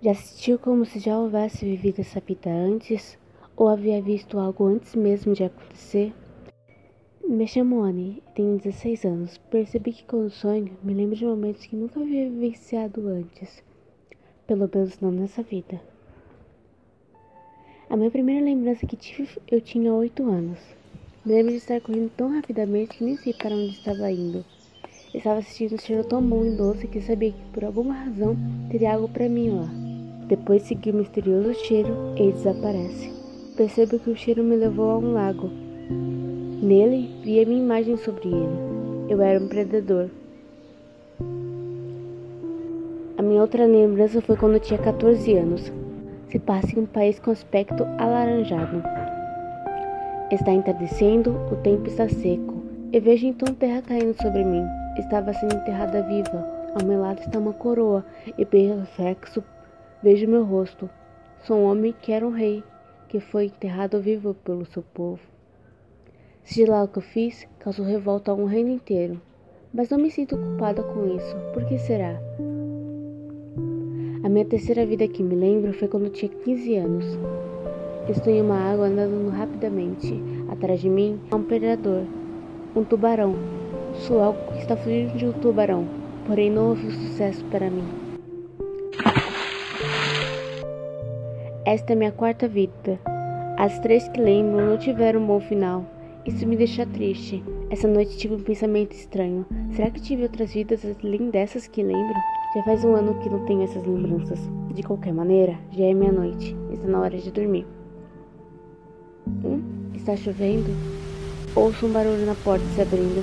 Já assistiu como se já houvesse vivido essa vida antes? Ou havia visto algo antes mesmo de acontecer? Me chamo Anne, tenho 16 anos. Percebi que quando sonho, me lembro de momentos que nunca havia vivenciado antes. Pelo menos não nessa vida. A minha primeira lembrança que tive, eu tinha 8 anos. Me lembro de estar correndo tão rapidamente que nem sei para onde estava indo. Estava assistindo um cheiro tão bom e doce que sabia que por alguma razão teria algo para mim lá. Depois segui o misterioso cheiro e desaparece. Percebo que o cheiro me levou a um lago. Nele vi a minha imagem sobre ele. Eu era um predador. A minha outra lembrança foi quando eu tinha 14 anos. Se passa em um país com aspecto alaranjado. Está entardecendo, o tempo está seco. Eu vejo então terra caindo sobre mim. Estava sendo enterrada viva. Ao meu lado está uma coroa e pelo reflexo Vejo meu rosto. Sou um homem que era um rei, que foi enterrado vivo pelo seu povo. Seja lá o que eu fiz, causou revolta a um reino inteiro. Mas não me sinto culpada com isso. Por que será? A minha terceira vida que me lembro foi quando tinha 15 anos. Estou em uma água andando rapidamente. Atrás de mim há um predador, um tubarão. Sou algo que está fugindo de um tubarão, porém não houve sucesso para mim. Esta é minha quarta vida. As três que lembro não tiveram um bom final. Isso me deixa triste. Essa noite tive um pensamento estranho. Será que tive outras vidas além dessas que lembro? Já faz um ano que não tenho essas lembranças. De qualquer maneira, já é meia-noite. Está na hora de dormir. Hum? Está chovendo? Ouço um barulho na porta se abrindo.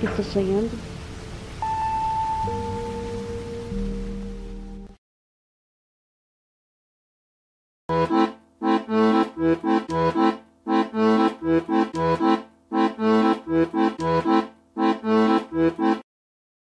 Estou sonhando?